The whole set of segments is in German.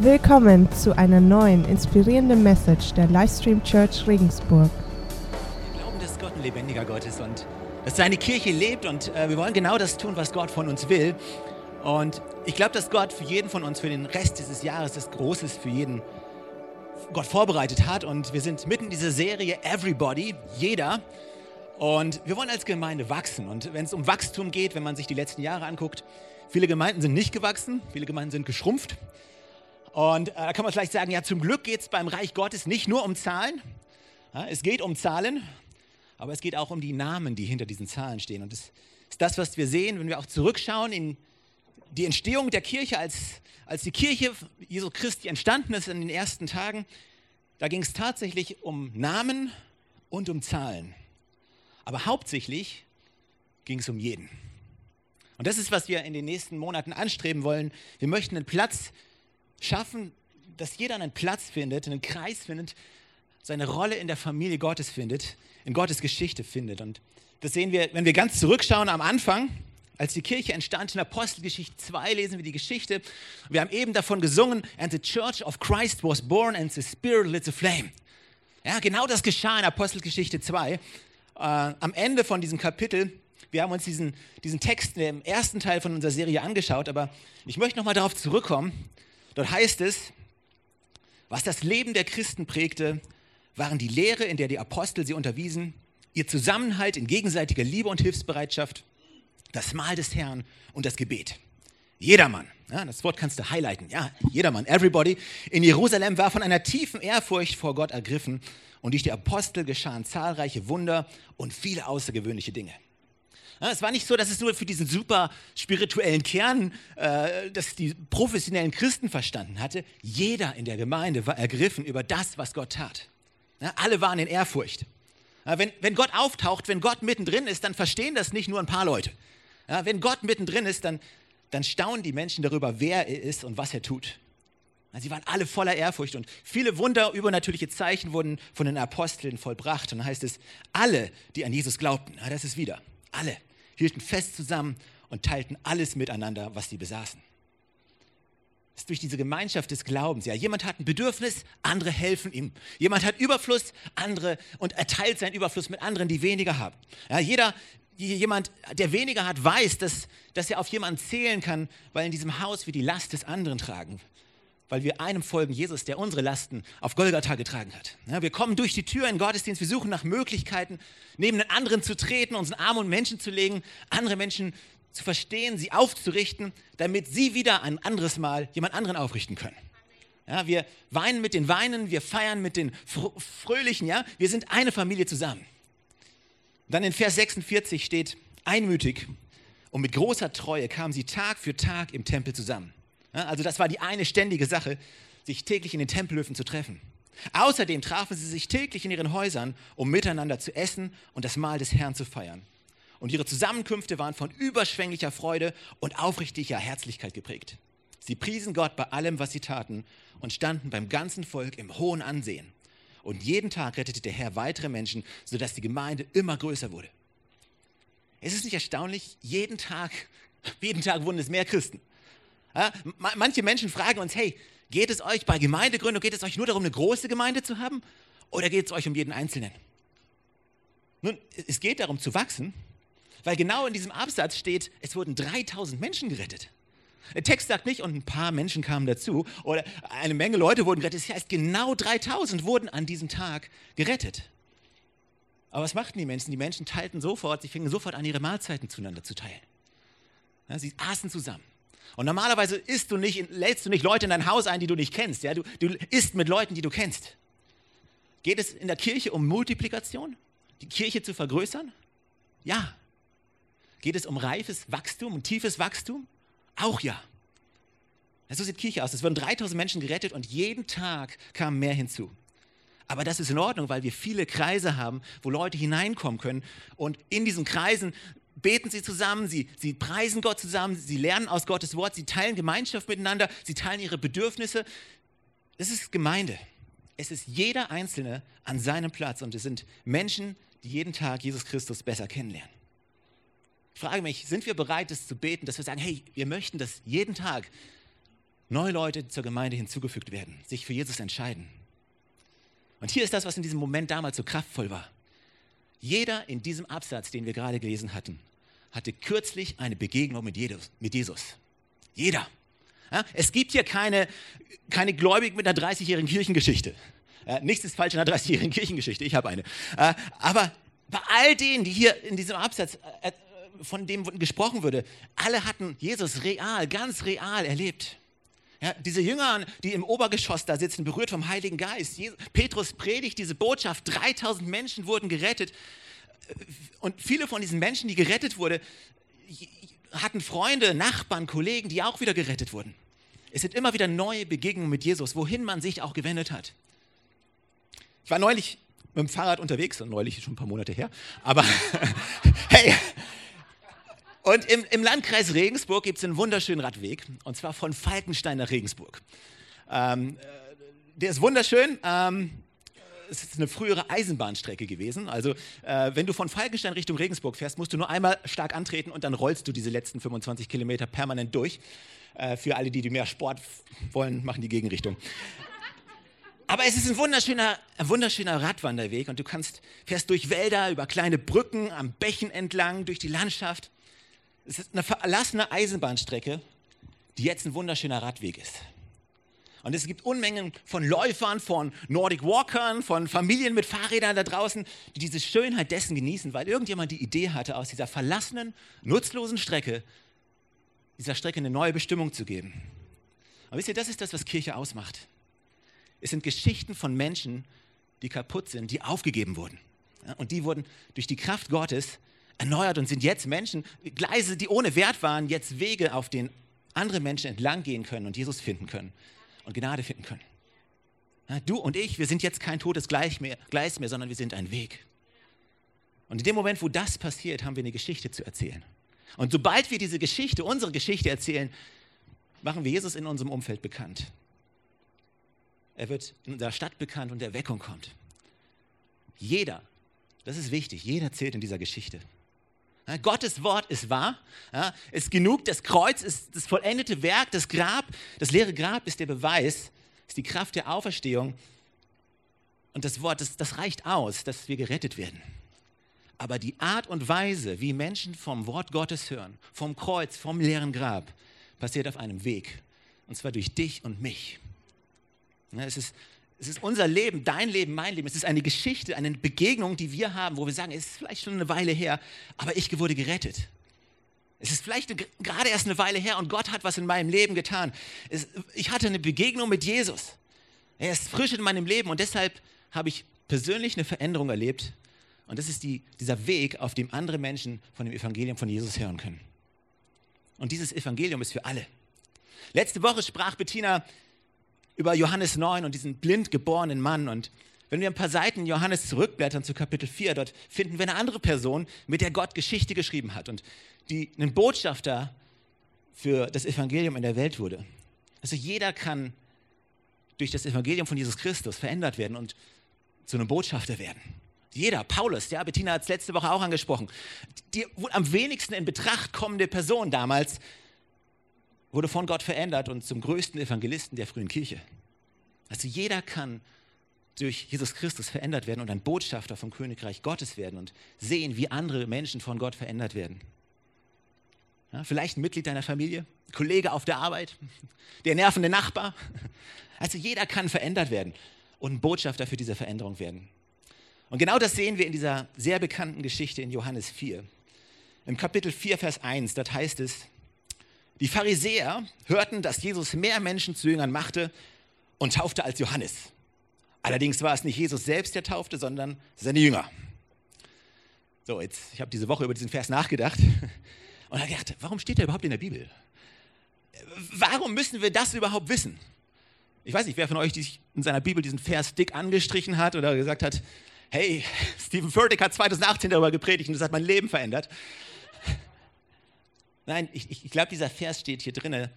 Willkommen zu einer neuen inspirierenden Message der Livestream Church Regensburg. Wir glauben, dass Gott ein lebendiger Gott ist und dass seine Kirche lebt und äh, wir wollen genau das tun, was Gott von uns will. Und ich glaube, dass Gott für jeden von uns, für den Rest dieses Jahres, das Großes für jeden Gott vorbereitet hat. Und wir sind mitten in dieser Serie Everybody, jeder. Und wir wollen als Gemeinde wachsen. Und wenn es um Wachstum geht, wenn man sich die letzten Jahre anguckt, viele Gemeinden sind nicht gewachsen, viele Gemeinden sind geschrumpft. Und äh, da kann man vielleicht sagen, ja, zum Glück geht es beim Reich Gottes nicht nur um Zahlen. Ja, es geht um Zahlen, aber es geht auch um die Namen, die hinter diesen Zahlen stehen. Und das ist das, was wir sehen, wenn wir auch zurückschauen in die Entstehung der Kirche, als, als die Kirche Jesu Christi entstanden ist in den ersten Tagen. Da ging es tatsächlich um Namen und um Zahlen. Aber hauptsächlich ging es um jeden. Und das ist, was wir in den nächsten Monaten anstreben wollen. Wir möchten einen Platz schaffen, dass jeder einen Platz findet, einen Kreis findet, seine Rolle in der Familie Gottes findet, in Gottes Geschichte findet. Und das sehen wir, wenn wir ganz zurückschauen am Anfang, als die Kirche entstand in Apostelgeschichte 2, lesen wir die Geschichte. Wir haben eben davon gesungen, and the church of Christ was born and the spirit lit a flame. Ja, genau das geschah in Apostelgeschichte 2. Äh, am Ende von diesem Kapitel wir haben uns diesen, diesen Text im ersten Teil von unserer Serie angeschaut, aber ich möchte nochmal darauf zurückkommen, Dort heißt es, was das Leben der Christen prägte, waren die Lehre, in der die Apostel sie unterwiesen, ihr Zusammenhalt in gegenseitiger Liebe und Hilfsbereitschaft, das Mahl des Herrn und das Gebet. Jedermann, ja, das Wort kannst du highlighten, ja, jedermann, everybody, in Jerusalem war von einer tiefen Ehrfurcht vor Gott ergriffen und durch die Apostel geschahen zahlreiche Wunder und viele außergewöhnliche Dinge. Es war nicht so, dass es nur für diesen super spirituellen Kern, äh, dass die professionellen Christen verstanden hatte. Jeder in der Gemeinde war ergriffen über das, was Gott tat. Ja, alle waren in Ehrfurcht. Ja, wenn, wenn Gott auftaucht, wenn Gott mittendrin ist, dann verstehen das nicht nur ein paar Leute. Ja, wenn Gott mittendrin ist, dann, dann staunen die Menschen darüber, wer er ist und was er tut. Sie waren alle voller Ehrfurcht und viele Wunder, übernatürliche Zeichen wurden von den Aposteln vollbracht. Und dann heißt es, alle, die an Jesus glaubten, das ist wieder, alle hielten fest zusammen und teilten alles miteinander, was sie besaßen. Das ist durch diese Gemeinschaft des Glaubens. Ja, jemand hat ein Bedürfnis, andere helfen ihm. Jemand hat Überfluss, andere und er teilt seinen Überfluss mit anderen, die weniger haben. Ja, jeder, jemand, der weniger hat, weiß, dass, dass er auf jemanden zählen kann, weil in diesem Haus wir die Last des anderen tragen weil wir einem folgen, Jesus, der unsere Lasten auf Golgatha getragen hat. Ja, wir kommen durch die Tür in Gottesdienst, wir suchen nach Möglichkeiten, neben den anderen zu treten, unseren Arm und Menschen zu legen, andere Menschen zu verstehen, sie aufzurichten, damit sie wieder ein anderes Mal jemand anderen aufrichten können. Ja, wir weinen mit den Weinen, wir feiern mit den Fröhlichen, ja, wir sind eine Familie zusammen. Dann in Vers 46 steht, einmütig und mit großer Treue kamen sie Tag für Tag im Tempel zusammen also das war die eine ständige Sache, sich täglich in den Tempelhöfen zu treffen. Außerdem trafen sie sich täglich in ihren Häusern, um miteinander zu essen und das Mahl des Herrn zu feiern. Und ihre Zusammenkünfte waren von überschwänglicher Freude und aufrichtiger Herzlichkeit geprägt. Sie priesen Gott bei allem, was sie taten und standen beim ganzen Volk im hohen Ansehen. Und jeden Tag rettete der Herr weitere Menschen, sodass die Gemeinde immer größer wurde. Es ist nicht erstaunlich, jeden Tag, jeden Tag wurden es mehr Christen. Manche Menschen fragen uns, hey, geht es euch bei Gemeindegründung, geht es euch nur darum, eine große Gemeinde zu haben oder geht es euch um jeden Einzelnen? Nun, es geht darum zu wachsen, weil genau in diesem Absatz steht, es wurden 3000 Menschen gerettet. Der Text sagt nicht, und ein paar Menschen kamen dazu oder eine Menge Leute wurden gerettet. Das heißt, genau 3000 wurden an diesem Tag gerettet. Aber was machten die Menschen? Die Menschen teilten sofort, sie fingen sofort an, ihre Mahlzeiten zueinander zu teilen. Sie aßen zusammen. Und normalerweise isst du nicht, lädst du nicht Leute in dein Haus ein, die du nicht kennst. Ja? Du, du isst mit Leuten, die du kennst. Geht es in der Kirche um Multiplikation? Die Kirche zu vergrößern? Ja. Geht es um reifes Wachstum, um tiefes Wachstum? Auch ja. So sieht Kirche aus. Es wurden 3000 Menschen gerettet und jeden Tag kamen mehr hinzu. Aber das ist in Ordnung, weil wir viele Kreise haben, wo Leute hineinkommen können. Und in diesen Kreisen beten sie zusammen, sie, sie preisen Gott zusammen, sie lernen aus Gottes Wort, sie teilen Gemeinschaft miteinander, sie teilen ihre Bedürfnisse. Es ist Gemeinde. Es ist jeder Einzelne an seinem Platz und es sind Menschen, die jeden Tag Jesus Christus besser kennenlernen. Ich frage mich, sind wir bereit, das zu beten, dass wir sagen, hey, wir möchten, dass jeden Tag neue Leute zur Gemeinde hinzugefügt werden, sich für Jesus entscheiden. Und hier ist das, was in diesem Moment damals so kraftvoll war. Jeder in diesem Absatz, den wir gerade gelesen hatten, hatte kürzlich eine Begegnung mit Jesus. Jeder. Ja, es gibt hier keine, keine Gläubigen mit einer 30-jährigen Kirchengeschichte. Ja, nichts ist falsch in einer 30-jährigen Kirchengeschichte, ich habe eine. Äh, aber bei all denen, die hier in diesem Absatz, äh, von dem gesprochen würde, alle hatten Jesus real, ganz real erlebt. Ja, diese Jünger, die im Obergeschoss da sitzen, berührt vom Heiligen Geist. Jesus, Petrus predigt diese Botschaft, 3000 Menschen wurden gerettet. Und viele von diesen Menschen, die gerettet wurden, hatten Freunde, Nachbarn, Kollegen, die auch wieder gerettet wurden. Es sind immer wieder neue Begegnungen mit Jesus, wohin man sich auch gewendet hat. Ich war neulich mit dem Fahrrad unterwegs, neulich schon ein paar Monate her, aber hey, und im, im Landkreis Regensburg gibt es einen wunderschönen Radweg, und zwar von Falkenstein nach Regensburg. Ähm, äh, der ist wunderschön. Ähm, es ist eine frühere Eisenbahnstrecke gewesen. Also, äh, wenn du von Falkenstein Richtung Regensburg fährst, musst du nur einmal stark antreten und dann rollst du diese letzten 25 Kilometer permanent durch. Äh, für alle, die, mehr Sport wollen, machen die Gegenrichtung. Aber es ist ein wunderschöner, ein wunderschöner Radwanderweg und du kannst, fährst durch Wälder, über kleine Brücken, am Bächen entlang, durch die Landschaft. Es ist eine verlassene Eisenbahnstrecke, die jetzt ein wunderschöner Radweg ist. Und es gibt Unmengen von Läufern, von Nordic Walkern, von Familien mit Fahrrädern da draußen, die diese Schönheit dessen genießen, weil irgendjemand die Idee hatte, aus dieser verlassenen, nutzlosen Strecke, dieser Strecke eine neue Bestimmung zu geben. Aber wisst ihr, das ist das, was Kirche ausmacht. Es sind Geschichten von Menschen, die kaputt sind, die aufgegeben wurden. Und die wurden durch die Kraft Gottes erneuert und sind jetzt Menschen, Gleise, die ohne Wert waren, jetzt Wege, auf denen andere Menschen entlang gehen können und Jesus finden können und Gnade finden können. Du und ich, wir sind jetzt kein totes Gleis mehr, sondern wir sind ein Weg. Und in dem Moment, wo das passiert, haben wir eine Geschichte zu erzählen. Und sobald wir diese Geschichte, unsere Geschichte erzählen, machen wir Jesus in unserem Umfeld bekannt. Er wird in unserer Stadt bekannt und Erweckung kommt. Jeder, das ist wichtig, jeder zählt in dieser Geschichte. Gottes Wort ist wahr, ja, ist genug, das Kreuz ist das vollendete Werk, das Grab, das leere Grab ist der Beweis, ist die Kraft der Auferstehung. Und das Wort, das, das reicht aus, dass wir gerettet werden. Aber die Art und Weise, wie Menschen vom Wort Gottes hören, vom Kreuz, vom leeren Grab, passiert auf einem Weg. Und zwar durch dich und mich. Ja, es ist es ist unser Leben, dein Leben, mein Leben. Es ist eine Geschichte, eine Begegnung, die wir haben, wo wir sagen, es ist vielleicht schon eine Weile her, aber ich wurde gerettet. Es ist vielleicht gerade erst eine Weile her und Gott hat was in meinem Leben getan. Es, ich hatte eine Begegnung mit Jesus. Er ist frisch in meinem Leben und deshalb habe ich persönlich eine Veränderung erlebt. Und das ist die, dieser Weg, auf dem andere Menschen von dem Evangelium von Jesus hören können. Und dieses Evangelium ist für alle. Letzte Woche sprach Bettina über Johannes 9 und diesen blind geborenen Mann. Und wenn wir ein paar Seiten Johannes zurückblättern zu Kapitel 4, dort finden wir eine andere Person, mit der Gott Geschichte geschrieben hat und die ein Botschafter für das Evangelium in der Welt wurde. Also jeder kann durch das Evangelium von Jesus Christus verändert werden und zu einem Botschafter werden. Jeder, Paulus, ja, Bettina hat es letzte Woche auch angesprochen, die wohl am wenigsten in Betracht kommende Person damals, wurde von Gott verändert und zum größten Evangelisten der frühen Kirche. Also jeder kann durch Jesus Christus verändert werden und ein Botschafter vom Königreich Gottes werden und sehen, wie andere Menschen von Gott verändert werden. Ja, vielleicht ein Mitglied deiner Familie, Kollege auf der Arbeit, der nervende Nachbar. Also jeder kann verändert werden und ein Botschafter für diese Veränderung werden. Und genau das sehen wir in dieser sehr bekannten Geschichte in Johannes 4. Im Kapitel 4, Vers 1, dort heißt es, die Pharisäer hörten, dass Jesus mehr Menschen zu Jüngern machte und taufte als Johannes. Allerdings war es nicht Jesus selbst, der taufte, sondern seine Jünger. So, jetzt, ich habe diese Woche über diesen Vers nachgedacht und habe gedacht, warum steht er überhaupt in der Bibel? Warum müssen wir das überhaupt wissen? Ich weiß nicht, wer von euch in seiner Bibel diesen Vers dick angestrichen hat oder gesagt hat, hey, Stephen Furtick hat 2018 darüber gepredigt und das hat mein Leben verändert. Nein, ich, ich glaube, dieser Vers steht hier drin,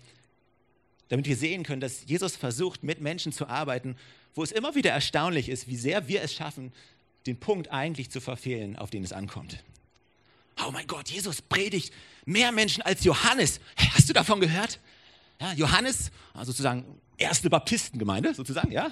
damit wir sehen können, dass Jesus versucht, mit Menschen zu arbeiten, wo es immer wieder erstaunlich ist, wie sehr wir es schaffen, den Punkt eigentlich zu verfehlen, auf den es ankommt. Oh mein Gott, Jesus predigt mehr Menschen als Johannes. Hast du davon gehört? Ja, Johannes, also sozusagen erste Baptistengemeinde, sozusagen, ja.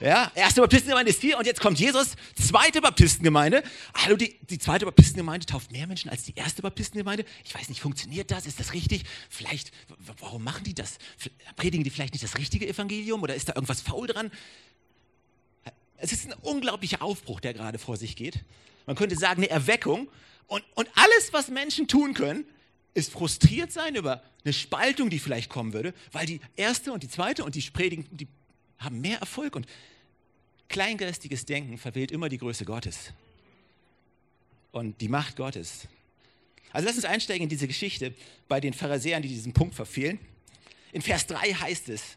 Ja, erste Baptistengemeinde ist hier und jetzt kommt Jesus, zweite Baptistengemeinde. Hallo, die, die zweite Baptistengemeinde tauft mehr Menschen als die erste Baptistengemeinde. Ich weiß nicht, funktioniert das? Ist das richtig? Vielleicht, warum machen die das? Predigen die vielleicht nicht das richtige Evangelium oder ist da irgendwas faul dran? Es ist ein unglaublicher Aufbruch, der gerade vor sich geht. Man könnte sagen, eine Erweckung. Und, und alles, was Menschen tun können, ist frustriert sein über eine Spaltung, die vielleicht kommen würde, weil die erste und die zweite und die Predigen, die haben mehr Erfolg und kleingeistiges Denken verwählt immer die Größe Gottes und die Macht Gottes. Also lass uns einsteigen in diese Geschichte bei den Pharisäern, die diesen Punkt verfehlen. In Vers 3 heißt es,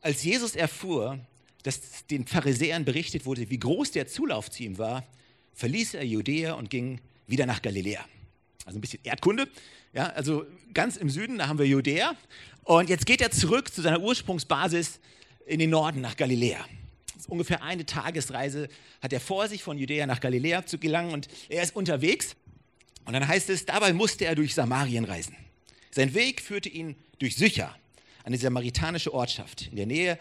als Jesus erfuhr, dass den Pharisäern berichtet wurde, wie groß der Zulauf zu ihm war, verließ er Judäa und ging wieder nach Galiläa. Also ein bisschen Erdkunde. Ja, also ganz im Süden, da haben wir Judäa. Und jetzt geht er zurück zu seiner Ursprungsbasis in den Norden nach Galiläa. ungefähr eine Tagesreise hat er vor sich, von Judäa nach Galiläa zu gelangen. Und er ist unterwegs. Und dann heißt es, dabei musste er durch Samarien reisen. Sein Weg führte ihn durch Sychar, eine samaritanische Ortschaft, in der Nähe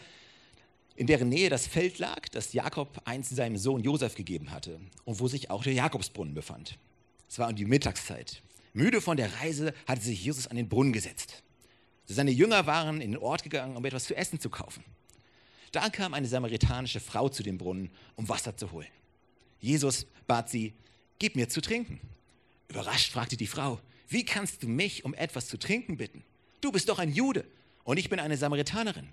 in deren Nähe das Feld lag, das Jakob einst seinem Sohn Josef gegeben hatte und wo sich auch der Jakobsbrunnen befand. Es war um die Mittagszeit. Müde von der Reise hatte sich Jesus an den Brunnen gesetzt. Seine Jünger waren in den Ort gegangen, um etwas zu essen zu kaufen. Da kam eine samaritanische Frau zu dem Brunnen, um Wasser zu holen. Jesus bat sie, gib mir zu trinken. Überrascht fragte die Frau, wie kannst du mich um etwas zu trinken bitten? Du bist doch ein Jude und ich bin eine Samaritanerin.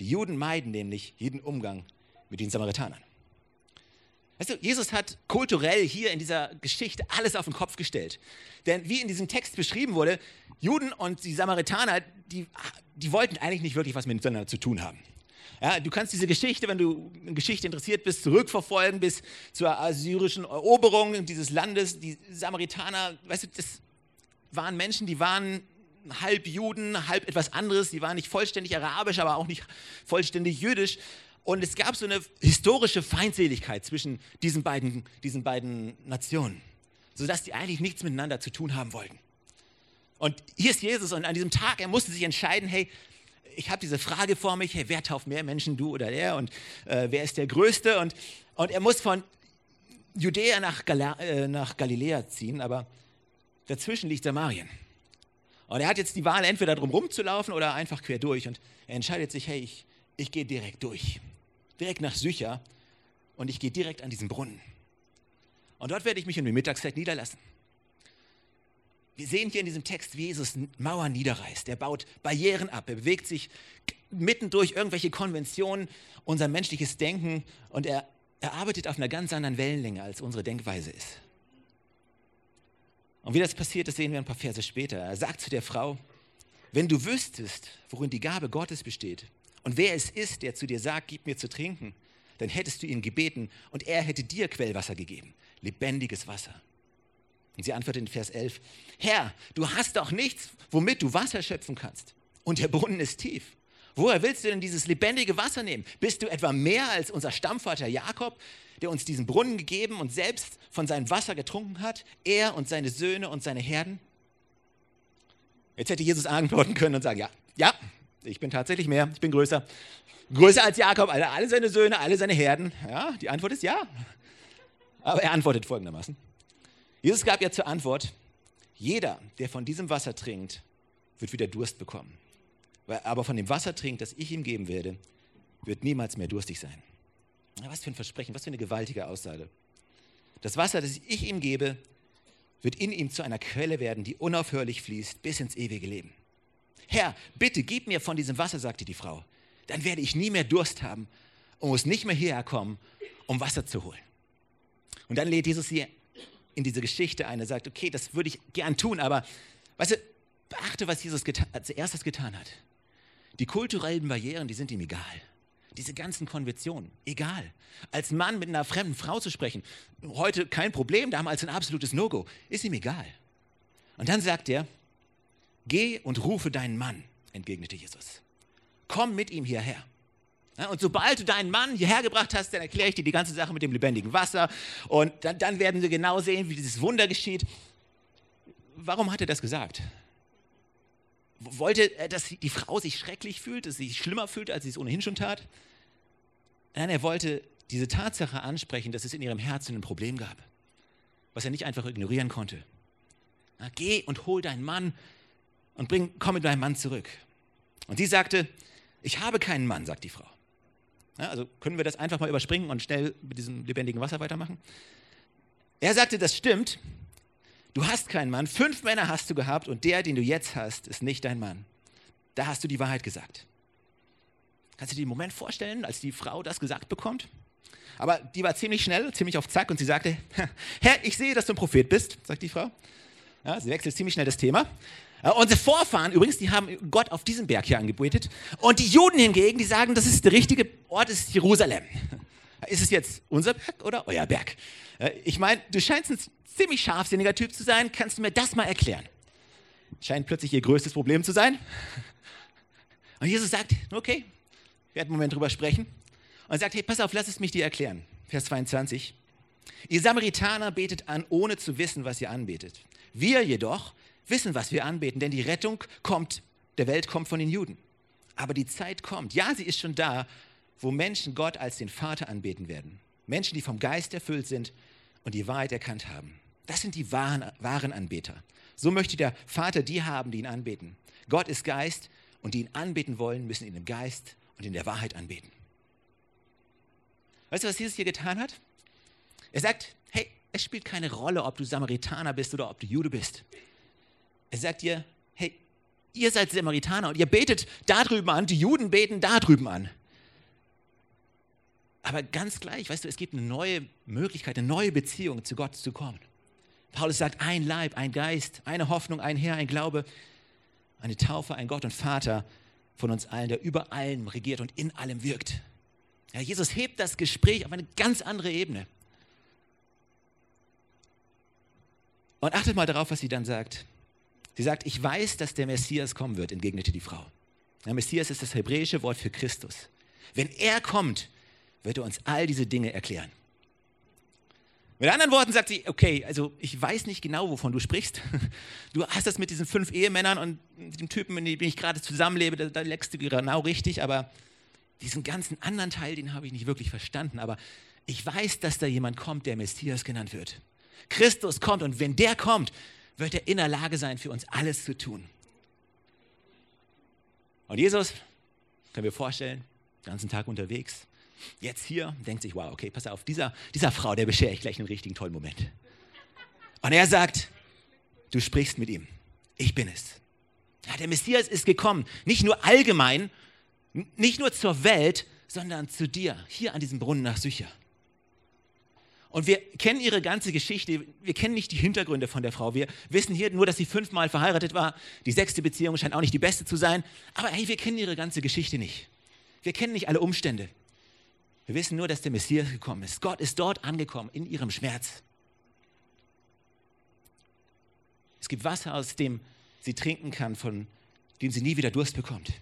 Die Juden meiden nämlich jeden Umgang mit den Samaritanern. Weißt du, Jesus hat kulturell hier in dieser Geschichte alles auf den Kopf gestellt. Denn wie in diesem Text beschrieben wurde, Juden und die Samaritaner, die, die wollten eigentlich nicht wirklich was miteinander zu tun haben. Ja, du kannst diese Geschichte, wenn du in Geschichte interessiert bist, zurückverfolgen bis zur assyrischen Eroberung dieses Landes. Die Samaritaner, weißt du, das waren Menschen, die waren halb Juden, halb etwas anderes. Die waren nicht vollständig arabisch, aber auch nicht vollständig jüdisch. Und es gab so eine historische Feindseligkeit zwischen diesen beiden, diesen beiden Nationen, sodass die eigentlich nichts miteinander zu tun haben wollten. Und hier ist Jesus und an diesem Tag, er musste sich entscheiden, hey, ich habe diese Frage vor mich, hey, wer tauft mehr Menschen, du oder der? Und äh, wer ist der Größte? Und, und er muss von Judäa nach, Gala, äh, nach Galiläa ziehen, aber dazwischen liegt Samarien. Und er hat jetzt die Wahl, entweder drum rumzulaufen oder einfach quer durch. Und er entscheidet sich, hey, ich, ich gehe direkt durch direkt nach Sücher und ich gehe direkt an diesen Brunnen. Und dort werde ich mich um die Mittagszeit niederlassen. Wir sehen hier in diesem Text, wie Jesus Mauern niederreißt. Er baut Barrieren ab. Er bewegt sich mitten durch irgendwelche Konventionen, unser menschliches Denken und er, er arbeitet auf einer ganz anderen Wellenlänge, als unsere Denkweise ist. Und wie das passiert, das sehen wir ein paar Verse später. Er sagt zu der Frau, wenn du wüsstest, worin die Gabe Gottes besteht und wer es ist, der zu dir sagt, gib mir zu trinken, dann hättest du ihn gebeten und er hätte dir Quellwasser gegeben, lebendiges Wasser. Und sie antwortet in Vers 11, Herr, du hast doch nichts, womit du Wasser schöpfen kannst. Und der Brunnen ist tief. Woher willst du denn dieses lebendige Wasser nehmen? Bist du etwa mehr als unser Stammvater Jakob, der uns diesen Brunnen gegeben und selbst von seinem Wasser getrunken hat? Er und seine Söhne und seine Herden? Jetzt hätte Jesus antworten können und sagen, ja, ja, ich bin tatsächlich mehr, ich bin größer. Größer als Jakob, alle, alle seine Söhne, alle seine Herden. Ja, die Antwort ist ja. Aber er antwortet folgendermaßen. Jesus gab ja zur Antwort, jeder, der von diesem Wasser trinkt, wird wieder Durst bekommen. Aber von dem Wasser trinkt, das ich ihm geben werde, wird niemals mehr durstig sein. Was für ein Versprechen, was für eine gewaltige Aussage. Das Wasser, das ich ihm gebe, wird in ihm zu einer Quelle werden, die unaufhörlich fließt bis ins ewige Leben. Herr, bitte gib mir von diesem Wasser, sagte die Frau. Dann werde ich nie mehr Durst haben und muss nicht mehr hierher kommen, um Wasser zu holen. Und dann lädt Jesus sie in diese Geschichte ein. Er sagt, okay, das würde ich gern tun, aber weißt du, beachte, was Jesus als erstes getan hat. Die kulturellen Barrieren, die sind ihm egal. Diese ganzen Konventionen, egal. Als Mann mit einer fremden Frau zu sprechen, heute kein Problem, damals ein absolutes No-Go, ist ihm egal. Und dann sagt er, Geh und rufe deinen Mann, entgegnete Jesus. Komm mit ihm hierher. Ja, und sobald du deinen Mann hierher gebracht hast, dann erkläre ich dir die ganze Sache mit dem lebendigen Wasser. Und dann, dann werden wir genau sehen, wie dieses Wunder geschieht. Warum hat er das gesagt? wollte, er, dass die Frau sich schrecklich fühlt, dass sie sich schlimmer fühlt, als sie es ohnehin schon tat. Nein, er wollte diese Tatsache ansprechen, dass es in ihrem Herzen ein Problem gab, was er nicht einfach ignorieren konnte. Na, geh und hol deinen Mann und bring, komm mit deinem Mann zurück. Und sie sagte, ich habe keinen Mann, sagt die Frau. Ja, also können wir das einfach mal überspringen und schnell mit diesem lebendigen Wasser weitermachen? Er sagte, das stimmt. Du hast keinen Mann. Fünf Männer hast du gehabt und der, den du jetzt hast, ist nicht dein Mann. Da hast du die Wahrheit gesagt. Kannst du dir den Moment vorstellen, als die Frau das gesagt bekommt? Aber die war ziemlich schnell, ziemlich auf Zack und sie sagte, Herr, ich sehe, dass du ein Prophet bist, sagt die Frau. Ja, sie wechselt ziemlich schnell das Thema. Unsere Vorfahren übrigens, die haben Gott auf diesem Berg hier angebetet. Und die Juden hingegen, die sagen, das ist der richtige Ort, ist Jerusalem. Ist es jetzt unser Berg oder euer Berg? Ich meine, du scheinst ein ziemlich scharfsinniger Typ zu sein. Kannst du mir das mal erklären? Scheint plötzlich ihr größtes Problem zu sein. Und Jesus sagt, okay, wir werden einen Moment drüber sprechen. Und sagt, hey, pass auf, lass es mich dir erklären. Vers 22. Ihr Samaritaner betet an, ohne zu wissen, was ihr anbetet. Wir jedoch wissen, was wir anbeten, denn die Rettung kommt, der Welt kommt von den Juden. Aber die Zeit kommt, ja, sie ist schon da, wo Menschen Gott als den Vater anbeten werden. Menschen, die vom Geist erfüllt sind und die Wahrheit erkannt haben. Das sind die wahren, wahren Anbeter. So möchte der Vater die haben, die ihn anbeten. Gott ist Geist und die ihn anbeten wollen, müssen ihn im Geist und in der Wahrheit anbeten. Weißt du, was Jesus hier getan hat? Er sagt, hey, es spielt keine Rolle, ob du Samaritaner bist oder ob du Jude bist. Er sagt dir, hey, ihr seid Samaritaner und ihr betet da drüben an, die Juden beten da drüben an. Aber ganz gleich, weißt du, es gibt eine neue Möglichkeit, eine neue Beziehung zu Gott zu kommen. Paulus sagt, ein Leib, ein Geist, eine Hoffnung, ein Herr, ein Glaube, eine Taufe, ein Gott und Vater von uns allen, der über allem regiert und in allem wirkt. Ja, Jesus hebt das Gespräch auf eine ganz andere Ebene. Und achtet mal darauf, was sie dann sagt. Sie sagt, ich weiß, dass der Messias kommen wird, entgegnete die Frau. Der Messias ist das hebräische Wort für Christus. Wenn er kommt, wird er uns all diese Dinge erklären. Mit anderen Worten sagt sie, okay, also ich weiß nicht genau, wovon du sprichst. Du hast das mit diesen fünf Ehemännern und dem Typen, mit dem ich gerade zusammenlebe, da, da leckst du genau richtig, aber diesen ganzen anderen Teil, den habe ich nicht wirklich verstanden. Aber ich weiß, dass da jemand kommt, der Messias genannt wird. Christus kommt und wenn der kommt, wird er in der Lage sein, für uns alles zu tun. Und Jesus, können wir vorstellen, den ganzen Tag unterwegs, jetzt hier, denkt sich, wow, okay, pass auf, dieser, dieser Frau, der beschere ich gleich einen richtigen tollen Moment. Und er sagt, du sprichst mit ihm, ich bin es. Ja, der Messias ist gekommen, nicht nur allgemein, nicht nur zur Welt, sondern zu dir, hier an diesem Brunnen nach Sücher. Und wir kennen ihre ganze Geschichte. Wir kennen nicht die Hintergründe von der Frau. Wir wissen hier nur, dass sie fünfmal verheiratet war. Die sechste Beziehung scheint auch nicht die beste zu sein. Aber hey, wir kennen ihre ganze Geschichte nicht. Wir kennen nicht alle Umstände. Wir wissen nur, dass der Messias gekommen ist. Gott ist dort angekommen, in ihrem Schmerz. Es gibt Wasser, aus dem sie trinken kann, von dem sie nie wieder Durst bekommt.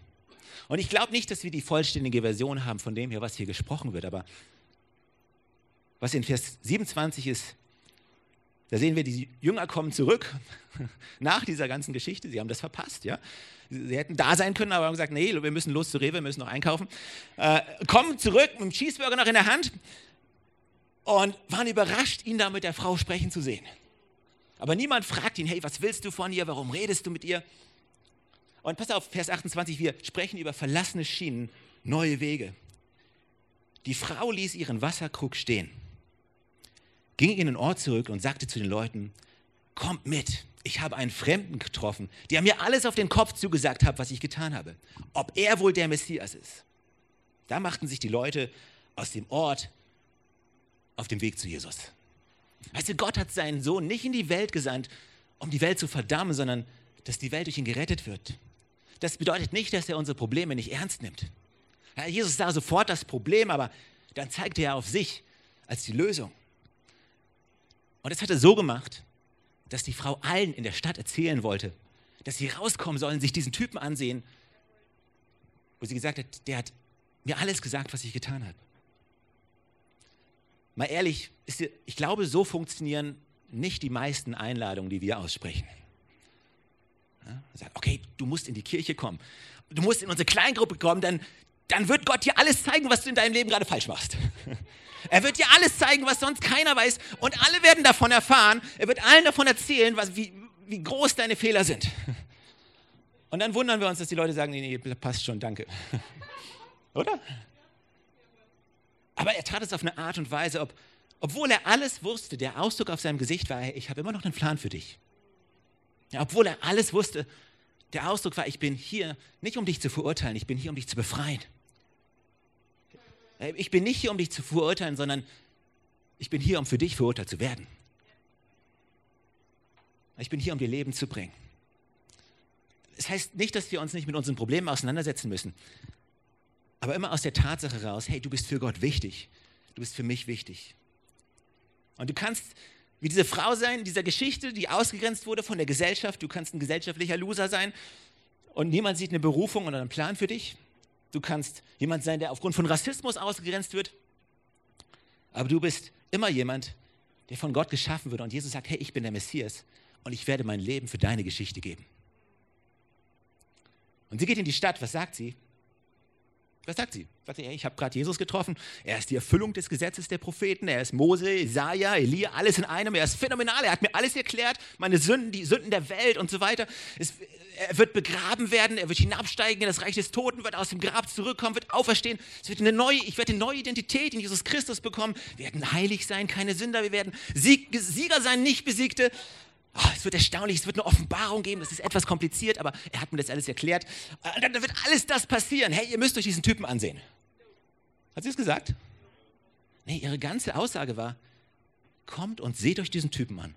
Und ich glaube nicht, dass wir die vollständige Version haben von dem hier, was hier gesprochen wird, aber was in Vers 27 ist, da sehen wir, die Jünger kommen zurück nach dieser ganzen Geschichte. Sie haben das verpasst, ja. Sie hätten da sein können, aber haben gesagt, nee, wir müssen los zu Rewe, wir müssen noch einkaufen. Äh, kommen zurück mit dem Cheeseburger noch in der Hand und waren überrascht, ihn da mit der Frau sprechen zu sehen. Aber niemand fragt ihn, hey, was willst du von ihr? Warum redest du mit ihr? Und pass auf, Vers 28, wir sprechen über verlassene Schienen, neue Wege. Die Frau ließ ihren Wasserkrug stehen ging in den Ort zurück und sagte zu den Leuten, kommt mit, ich habe einen Fremden getroffen, der mir alles auf den Kopf zugesagt hat, was ich getan habe. Ob er wohl der Messias ist. Da machten sich die Leute aus dem Ort auf dem Weg zu Jesus. Weißt du, Gott hat seinen Sohn nicht in die Welt gesandt, um die Welt zu verdammen, sondern dass die Welt durch ihn gerettet wird. Das bedeutet nicht, dass er unsere Probleme nicht ernst nimmt. Ja, Jesus sah sofort das Problem, aber dann zeigte er auf sich als die Lösung. Und das hat er so gemacht, dass die Frau allen in der Stadt erzählen wollte, dass sie rauskommen sollen, sich diesen Typen ansehen, wo sie gesagt hat, der hat mir alles gesagt, was ich getan habe. Mal ehrlich, ich glaube, so funktionieren nicht die meisten Einladungen, die wir aussprechen. Ja, sagt, okay, du musst in die Kirche kommen. Du musst in unsere Kleingruppe kommen, dann, dann wird Gott dir alles zeigen, was du in deinem Leben gerade falsch machst. Er wird dir alles zeigen, was sonst keiner weiß. Und alle werden davon erfahren. Er wird allen davon erzählen, was, wie, wie groß deine Fehler sind. Und dann wundern wir uns, dass die Leute sagen, nee, nee, passt schon, danke. Oder? Aber er tat es auf eine Art und Weise, ob, obwohl er alles wusste, der Ausdruck auf seinem Gesicht war, ich habe immer noch einen Plan für dich. Ja, obwohl er alles wusste, der Ausdruck war, ich bin hier nicht um dich zu verurteilen, ich bin hier um dich zu befreien. Ich bin nicht hier, um dich zu verurteilen, sondern ich bin hier, um für dich verurteilt zu werden. Ich bin hier, um dir Leben zu bringen. Das heißt nicht, dass wir uns nicht mit unseren Problemen auseinandersetzen müssen, aber immer aus der Tatsache raus, hey, du bist für Gott wichtig, du bist für mich wichtig. Und du kannst wie diese Frau sein in dieser Geschichte, die ausgegrenzt wurde von der Gesellschaft, du kannst ein gesellschaftlicher Loser sein und niemand sieht eine Berufung oder einen Plan für dich. Du kannst jemand sein, der aufgrund von Rassismus ausgegrenzt wird. Aber du bist immer jemand, der von Gott geschaffen wird. Und Jesus sagt, hey, ich bin der Messias und ich werde mein Leben für deine Geschichte geben. Und sie geht in die Stadt. Was sagt sie? Was sagt sie? Sagt sie, hey, ich habe gerade Jesus getroffen. Er ist die Erfüllung des Gesetzes der Propheten. Er ist Mose, Isaiah, Elia, alles in einem. Er ist phänomenal. Er hat mir alles erklärt. Meine Sünden, die Sünden der Welt und so weiter. Es, er wird begraben werden. Er wird hinabsteigen in das Reich des Toten, wird aus dem Grab zurückkommen, wird auferstehen. Es wird eine neue, ich werde eine neue Identität in Jesus Christus bekommen. Wir werden heilig sein, keine Sünder. Wir werden Sieg, Sieger sein, nicht Besiegte. Oh, es wird erstaunlich, es wird eine Offenbarung geben, das ist etwas kompliziert, aber er hat mir das alles erklärt. Und dann wird alles das passieren. Hey, ihr müsst euch diesen Typen ansehen. Hat sie es gesagt? Nee, ihre ganze Aussage war, kommt und seht euch diesen Typen an.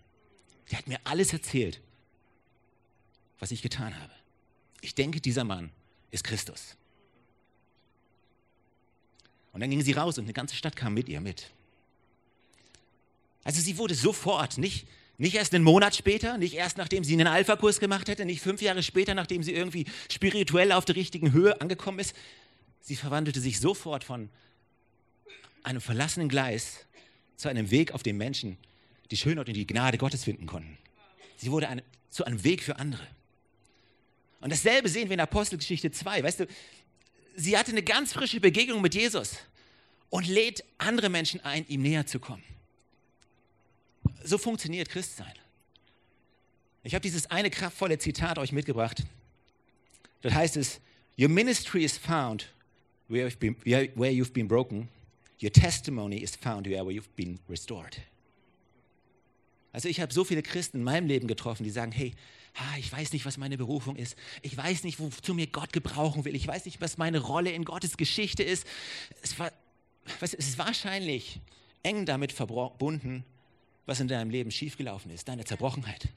Der hat mir alles erzählt, was ich getan habe. Ich denke, dieser Mann ist Christus. Und dann ging sie raus und eine ganze Stadt kam mit ihr mit. Also sie wurde sofort, nicht, nicht erst einen Monat später, nicht erst nachdem sie einen Alpha-Kurs gemacht hätte, nicht fünf Jahre später, nachdem sie irgendwie spirituell auf der richtigen Höhe angekommen ist. Sie verwandelte sich sofort von einem verlassenen Gleis zu einem Weg, auf dem Menschen die Schönheit und die Gnade Gottes finden konnten. Sie wurde eine, zu einem Weg für andere. Und dasselbe sehen wir in Apostelgeschichte 2. Weißt du, sie hatte eine ganz frische Begegnung mit Jesus und lädt andere Menschen ein, ihm näher zu kommen so funktioniert Christsein. Ich habe dieses eine kraftvolle Zitat euch mitgebracht. Dort heißt es, Your ministry is found where you've been, where you've been broken. Your testimony is found where you've been restored. Also ich habe so viele Christen in meinem Leben getroffen, die sagen, hey, ich weiß nicht, was meine Berufung ist. Ich weiß nicht, wozu mir Gott gebrauchen will. Ich weiß nicht, was meine Rolle in Gottes Geschichte ist. Es, war, es ist wahrscheinlich eng damit verbunden, was in deinem Leben schiefgelaufen ist, deine Zerbrochenheit.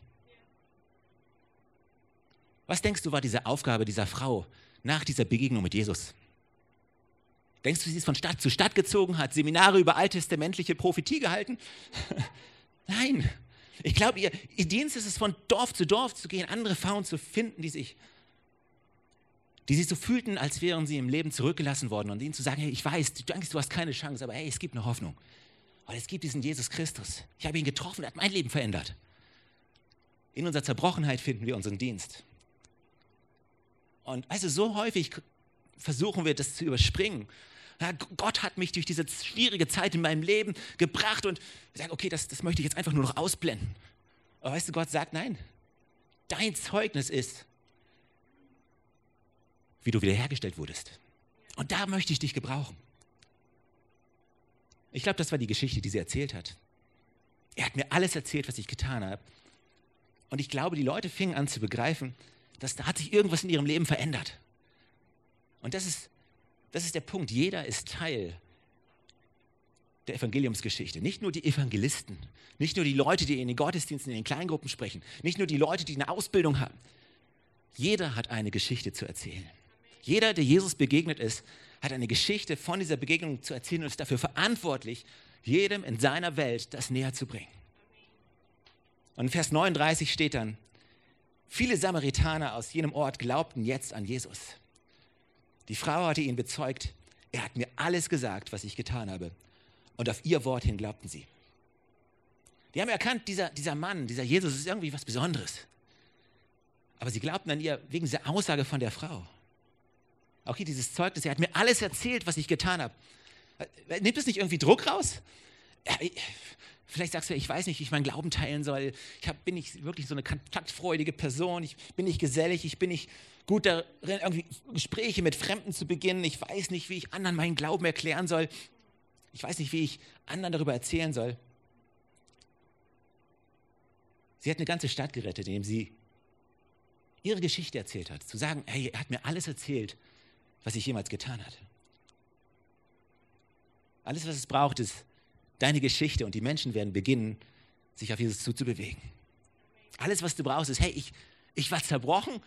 Was denkst du war diese Aufgabe dieser Frau nach dieser Begegnung mit Jesus? Denkst du, sie ist von Stadt zu Stadt gezogen, hat Seminare über alttestamentliche Prophetie gehalten? Nein. Ich glaube, ihr, Dienst ist es, von Dorf zu Dorf zu gehen, andere Frauen zu finden, die sich, die sich so fühlten, als wären sie im Leben zurückgelassen worden und ihnen zu sagen, hey, ich weiß, du denkst, du hast keine Chance, aber hey, es gibt eine Hoffnung. Weil es gibt diesen Jesus Christus. Ich habe ihn getroffen, er hat mein Leben verändert. In unserer Zerbrochenheit finden wir unseren Dienst. Und also so häufig versuchen wir das zu überspringen. Gott hat mich durch diese schwierige Zeit in meinem Leben gebracht und sagen, okay, das, das möchte ich jetzt einfach nur noch ausblenden. Aber weißt du, Gott sagt, nein, dein Zeugnis ist, wie du wiederhergestellt wurdest. Und da möchte ich dich gebrauchen. Ich glaube, das war die Geschichte, die sie erzählt hat. Er hat mir alles erzählt, was ich getan habe. Und ich glaube, die Leute fingen an zu begreifen, dass da hat sich irgendwas in ihrem Leben verändert. Und das ist, das ist der Punkt. Jeder ist Teil der Evangeliumsgeschichte. Nicht nur die Evangelisten, nicht nur die Leute, die in den Gottesdiensten, in den Kleingruppen sprechen, nicht nur die Leute, die eine Ausbildung haben. Jeder hat eine Geschichte zu erzählen. Jeder, der Jesus begegnet ist, hat eine Geschichte von dieser Begegnung zu erzählen und ist dafür verantwortlich, jedem in seiner Welt das näher zu bringen. Und in Vers 39 steht dann, viele Samaritaner aus jenem Ort glaubten jetzt an Jesus. Die Frau hatte ihn bezeugt, er hat mir alles gesagt, was ich getan habe. Und auf ihr Wort hin glaubten sie. Die haben erkannt, dieser, dieser Mann, dieser Jesus ist irgendwie was Besonderes. Aber sie glaubten an ihr wegen dieser Aussage von der Frau. Auch hier dieses Zeugnis, er hat mir alles erzählt, was ich getan habe. Nimmt es nicht irgendwie Druck raus? Vielleicht sagst du, ich weiß nicht, wie ich meinen Glauben teilen soll. Ich hab, bin nicht wirklich so eine kontaktfreudige Person. Ich bin nicht gesellig. Ich bin nicht gut darin, irgendwie Gespräche mit Fremden zu beginnen. Ich weiß nicht, wie ich anderen meinen Glauben erklären soll. Ich weiß nicht, wie ich anderen darüber erzählen soll. Sie hat eine ganze Stadt gerettet, indem sie ihre Geschichte erzählt hat. Zu sagen, hey, er hat mir alles erzählt, was ich jemals getan hatte. Alles, was es braucht, ist deine Geschichte und die Menschen werden beginnen, sich auf Jesus zuzubewegen. Alles, was du brauchst, ist, hey, ich, ich war zerbrochen,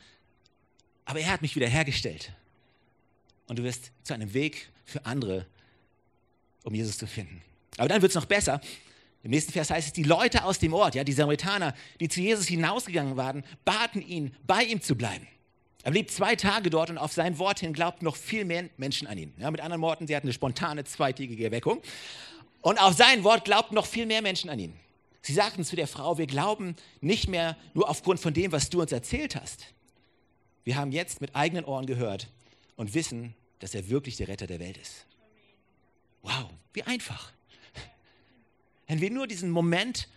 aber er hat mich wieder hergestellt. Und du wirst zu einem Weg für andere, um Jesus zu finden. Aber dann wird es noch besser. Im nächsten Vers heißt es, die Leute aus dem Ort, ja, die Samaritaner, die zu Jesus hinausgegangen waren, baten ihn, bei ihm zu bleiben. Er blieb zwei Tage dort und auf sein Wort hin glaubten noch viel mehr Menschen an ihn. Ja, mit anderen Worten, sie hatten eine spontane zweitägige Erweckung. Und auf sein Wort glaubten noch viel mehr Menschen an ihn. Sie sagten zu der Frau, wir glauben nicht mehr nur aufgrund von dem, was du uns erzählt hast. Wir haben jetzt mit eigenen Ohren gehört und wissen, dass er wirklich der Retter der Welt ist. Wow, wie einfach. Wenn wir nur diesen Moment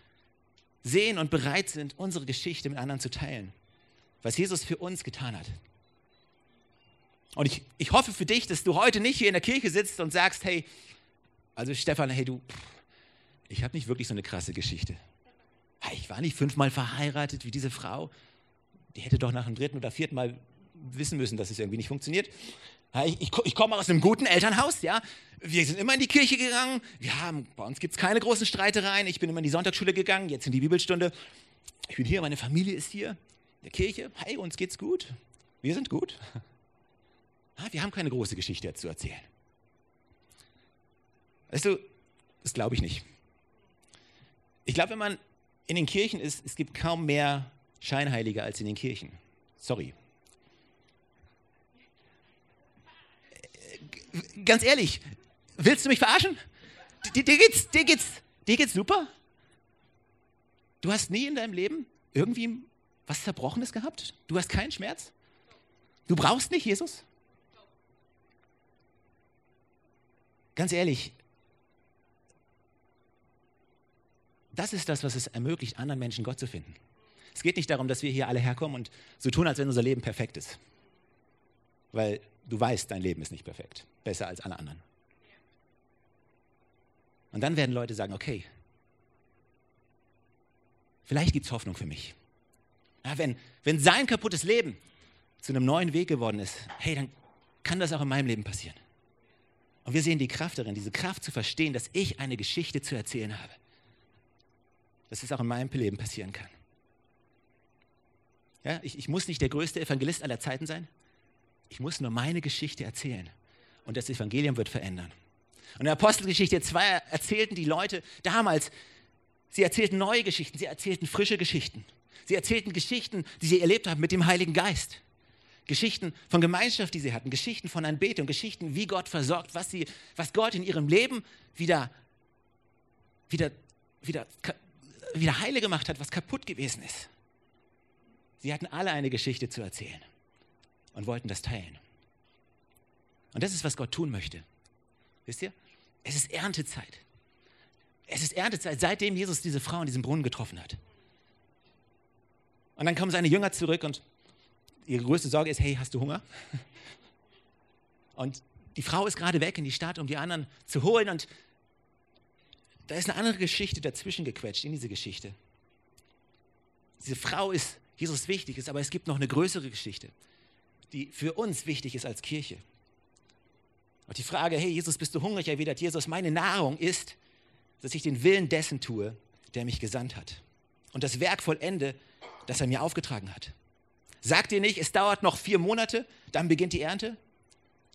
sehen und bereit sind, unsere Geschichte mit anderen zu teilen, was Jesus für uns getan hat. Und ich, ich hoffe für dich, dass du heute nicht hier in der Kirche sitzt und sagst, hey, also Stefan, hey du, ich habe nicht wirklich so eine krasse Geschichte. Ich war nicht fünfmal verheiratet wie diese Frau. Die hätte doch nach dem dritten oder vierten Mal wissen müssen, dass es irgendwie nicht funktioniert. Ich, ich, ich komme aus einem guten Elternhaus, ja. Wir sind immer in die Kirche gegangen. Wir haben, bei uns gibt es keine großen Streitereien. Ich bin immer in die Sonntagsschule gegangen, jetzt in die Bibelstunde. Ich bin hier, meine Familie ist hier der Kirche, hey, uns geht's gut. Wir sind gut. Ah, wir haben keine große Geschichte zu erzählen. Weißt du, das glaube ich nicht. Ich glaube, wenn man in den Kirchen ist, es gibt kaum mehr Scheinheilige als in den Kirchen. Sorry. Ganz ehrlich, willst du mich verarschen? Dir, dir, geht's, dir, geht's, dir geht's super? Du hast nie in deinem Leben irgendwie was Zerbrochenes gehabt? Du hast keinen Schmerz? Du brauchst nicht Jesus? Ganz ehrlich, das ist das, was es ermöglicht, anderen Menschen Gott zu finden. Es geht nicht darum, dass wir hier alle herkommen und so tun, als wenn unser Leben perfekt ist. Weil du weißt, dein Leben ist nicht perfekt. Besser als alle anderen. Und dann werden Leute sagen, okay, vielleicht gibt es Hoffnung für mich. Ja, wenn, wenn sein kaputtes Leben zu einem neuen Weg geworden ist, hey, dann kann das auch in meinem Leben passieren. Und wir sehen die Kraft darin, diese Kraft zu verstehen, dass ich eine Geschichte zu erzählen habe. Dass es auch in meinem Leben passieren kann. Ja, ich, ich muss nicht der größte Evangelist aller Zeiten sein. Ich muss nur meine Geschichte erzählen. Und das Evangelium wird verändern. Und in der Apostelgeschichte 2 erzählten die Leute damals, sie erzählten neue Geschichten, sie erzählten frische Geschichten. Sie erzählten Geschichten, die sie erlebt haben mit dem Heiligen Geist. Geschichten von Gemeinschaft, die sie hatten, Geschichten von Anbetung, Geschichten, wie Gott versorgt, was, sie, was Gott in ihrem Leben wieder, wieder, wieder, wieder heile gemacht hat, was kaputt gewesen ist. Sie hatten alle eine Geschichte zu erzählen und wollten das teilen. Und das ist, was Gott tun möchte. Wisst ihr? Es ist Erntezeit. Es ist Erntezeit, seitdem Jesus diese Frau in diesem Brunnen getroffen hat. Und dann kommen seine Jünger zurück und ihre größte Sorge ist, hey, hast du Hunger? Und die Frau ist gerade weg in die Stadt, um die anderen zu holen. Und da ist eine andere Geschichte dazwischen gequetscht in diese Geschichte. Diese Frau ist Jesus wichtig ist, aber es gibt noch eine größere Geschichte, die für uns wichtig ist als Kirche. Und die Frage, hey Jesus, bist du hungrig? Erwidert Jesus, meine Nahrung ist, dass ich den Willen dessen tue, der mich gesandt hat. Und das Werk vollende, das er mir aufgetragen hat. Sagt ihr nicht, es dauert noch vier Monate, dann beginnt die Ernte?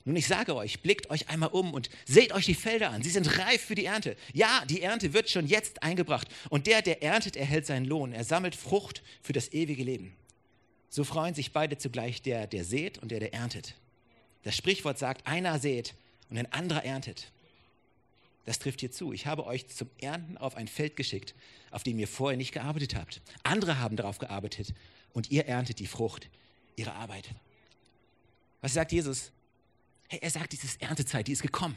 Nun, ich sage euch, blickt euch einmal um und seht euch die Felder an. Sie sind reif für die Ernte. Ja, die Ernte wird schon jetzt eingebracht. Und der, der erntet, erhält seinen Lohn. Er sammelt Frucht für das ewige Leben. So freuen sich beide zugleich, der, der sät und der, der erntet. Das Sprichwort sagt, einer sät und ein anderer erntet. Das trifft hier zu. Ich habe euch zum Ernten auf ein Feld geschickt, auf dem ihr vorher nicht gearbeitet habt. Andere haben darauf gearbeitet und ihr erntet die Frucht ihrer Arbeit. Was sagt Jesus? Hey, er sagt, diese Erntezeit, die ist gekommen.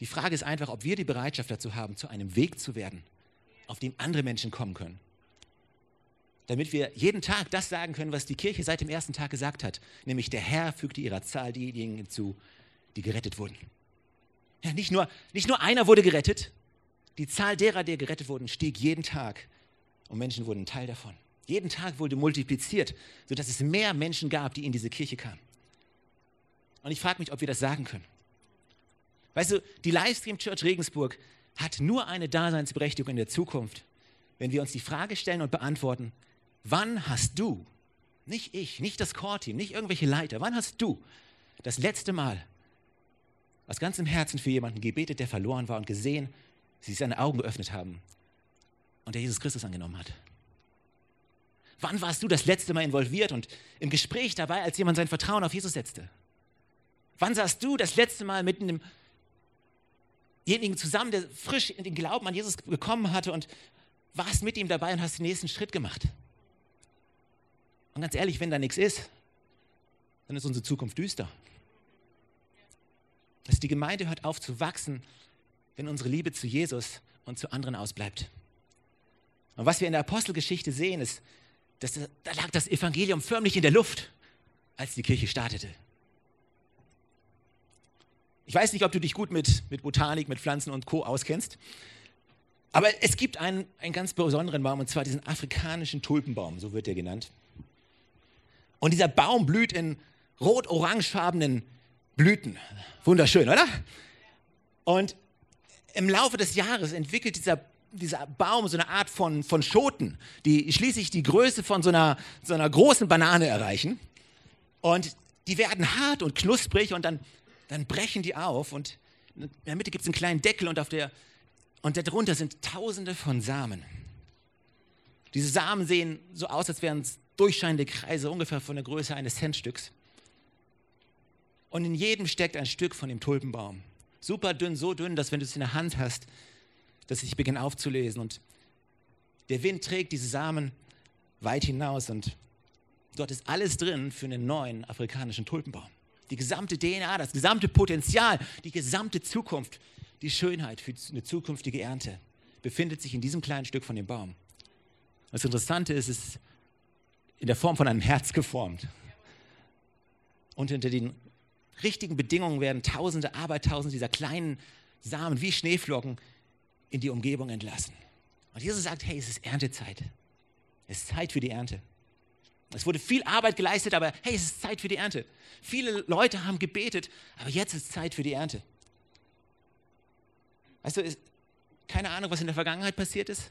Die Frage ist einfach, ob wir die Bereitschaft dazu haben, zu einem Weg zu werden, auf dem andere Menschen kommen können. Damit wir jeden Tag das sagen können, was die Kirche seit dem ersten Tag gesagt hat, nämlich der Herr fügte ihrer Zahl diejenigen hinzu, die gerettet wurden. Ja, nicht, nur, nicht nur einer wurde gerettet, die Zahl derer, die gerettet wurden, stieg jeden Tag und Menschen wurden Teil davon. Jeden Tag wurde multipliziert, sodass es mehr Menschen gab, die in diese Kirche kamen. Und ich frage mich, ob wir das sagen können. Weißt du, die Livestream Church Regensburg hat nur eine Daseinsberechtigung in der Zukunft, wenn wir uns die Frage stellen und beantworten, wann hast du, nicht ich, nicht das Core-Team, nicht irgendwelche Leiter, wann hast du das letzte Mal aus ganzem Herzen für jemanden gebetet, der verloren war und gesehen, sie seine Augen geöffnet haben und der Jesus Christus angenommen hat? Wann warst du das letzte Mal involviert und im Gespräch dabei, als jemand sein Vertrauen auf Jesus setzte? Wann saßt du das letzte Mal mit einem demjenigen zusammen, der frisch in den Glauben an Jesus gekommen hatte und warst mit ihm dabei und hast den nächsten Schritt gemacht. Und ganz ehrlich, wenn da nichts ist, dann ist unsere Zukunft düster. Dass die Gemeinde hört auf zu wachsen, wenn unsere Liebe zu Jesus und zu anderen ausbleibt. Und was wir in der Apostelgeschichte sehen, ist, dass da lag das Evangelium förmlich in der Luft, als die Kirche startete. Ich weiß nicht, ob du dich gut mit, mit Botanik, mit Pflanzen und Co. auskennst. Aber es gibt einen, einen ganz besonderen Baum, und zwar diesen afrikanischen Tulpenbaum, so wird der genannt. Und dieser Baum blüht in rot-orangefarbenen Blüten. Wunderschön, oder? Und im Laufe des Jahres entwickelt dieser, dieser Baum so eine Art von, von Schoten, die schließlich die Größe von so einer, so einer großen Banane erreichen. Und die werden hart und knusprig und dann dann brechen die auf und in der Mitte gibt es einen kleinen Deckel und, auf der, und darunter sind tausende von Samen. Diese Samen sehen so aus, als wären es durchscheinende Kreise, ungefähr von der Größe eines Centstücks. Und in jedem steckt ein Stück von dem Tulpenbaum. Super dünn, so dünn, dass wenn du es in der Hand hast, dass ich beginne aufzulesen. Und der Wind trägt diese Samen weit hinaus und dort ist alles drin für einen neuen afrikanischen Tulpenbaum die gesamte DNA, das gesamte Potenzial, die gesamte Zukunft, die Schönheit für eine zukünftige Ernte befindet sich in diesem kleinen Stück von dem Baum. Das Interessante ist, es ist in der Form von einem Herz geformt. Und unter den richtigen Bedingungen werden tausende, Abertausende dieser kleinen Samen wie Schneeflocken in die Umgebung entlassen. Und Jesus sagt, hey, es ist Erntezeit. Es ist Zeit für die Ernte. Es wurde viel Arbeit geleistet, aber hey, es ist Zeit für die Ernte. Viele Leute haben gebetet, aber jetzt ist Zeit für die Ernte. Weißt du, ist, keine Ahnung, was in der Vergangenheit passiert ist.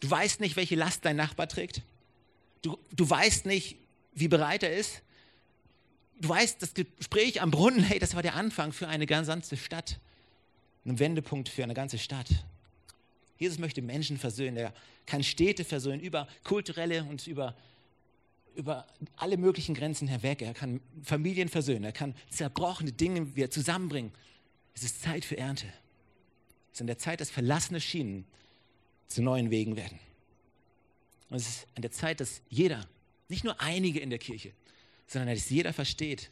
Du weißt nicht, welche Last dein Nachbar trägt. Du, du weißt nicht, wie bereit er ist. Du weißt, das Gespräch am Brunnen, hey, das war der Anfang für eine ganze Stadt. Ein Wendepunkt für eine ganze Stadt. Jesus möchte Menschen versöhnen. Er kann Städte versöhnen über kulturelle und über über alle möglichen Grenzen hinweg. Er kann Familien versöhnen. Er kann zerbrochene Dinge wieder zusammenbringen. Es ist Zeit für Ernte. Es ist an der Zeit, dass verlassene Schienen zu neuen Wegen werden. Und es ist an der Zeit, dass jeder, nicht nur einige in der Kirche, sondern dass jeder versteht,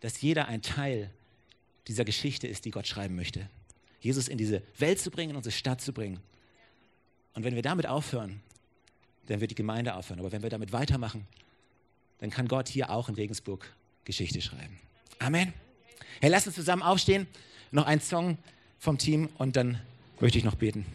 dass jeder ein Teil dieser Geschichte ist, die Gott schreiben möchte. Jesus in diese Welt zu bringen, in unsere Stadt zu bringen. Und wenn wir damit aufhören, dann wird die Gemeinde aufhören. Aber wenn wir damit weitermachen, dann kann Gott hier auch in Regensburg Geschichte schreiben. Amen. Hey, lass uns zusammen aufstehen. Noch ein Song vom Team und dann möchte ich noch beten.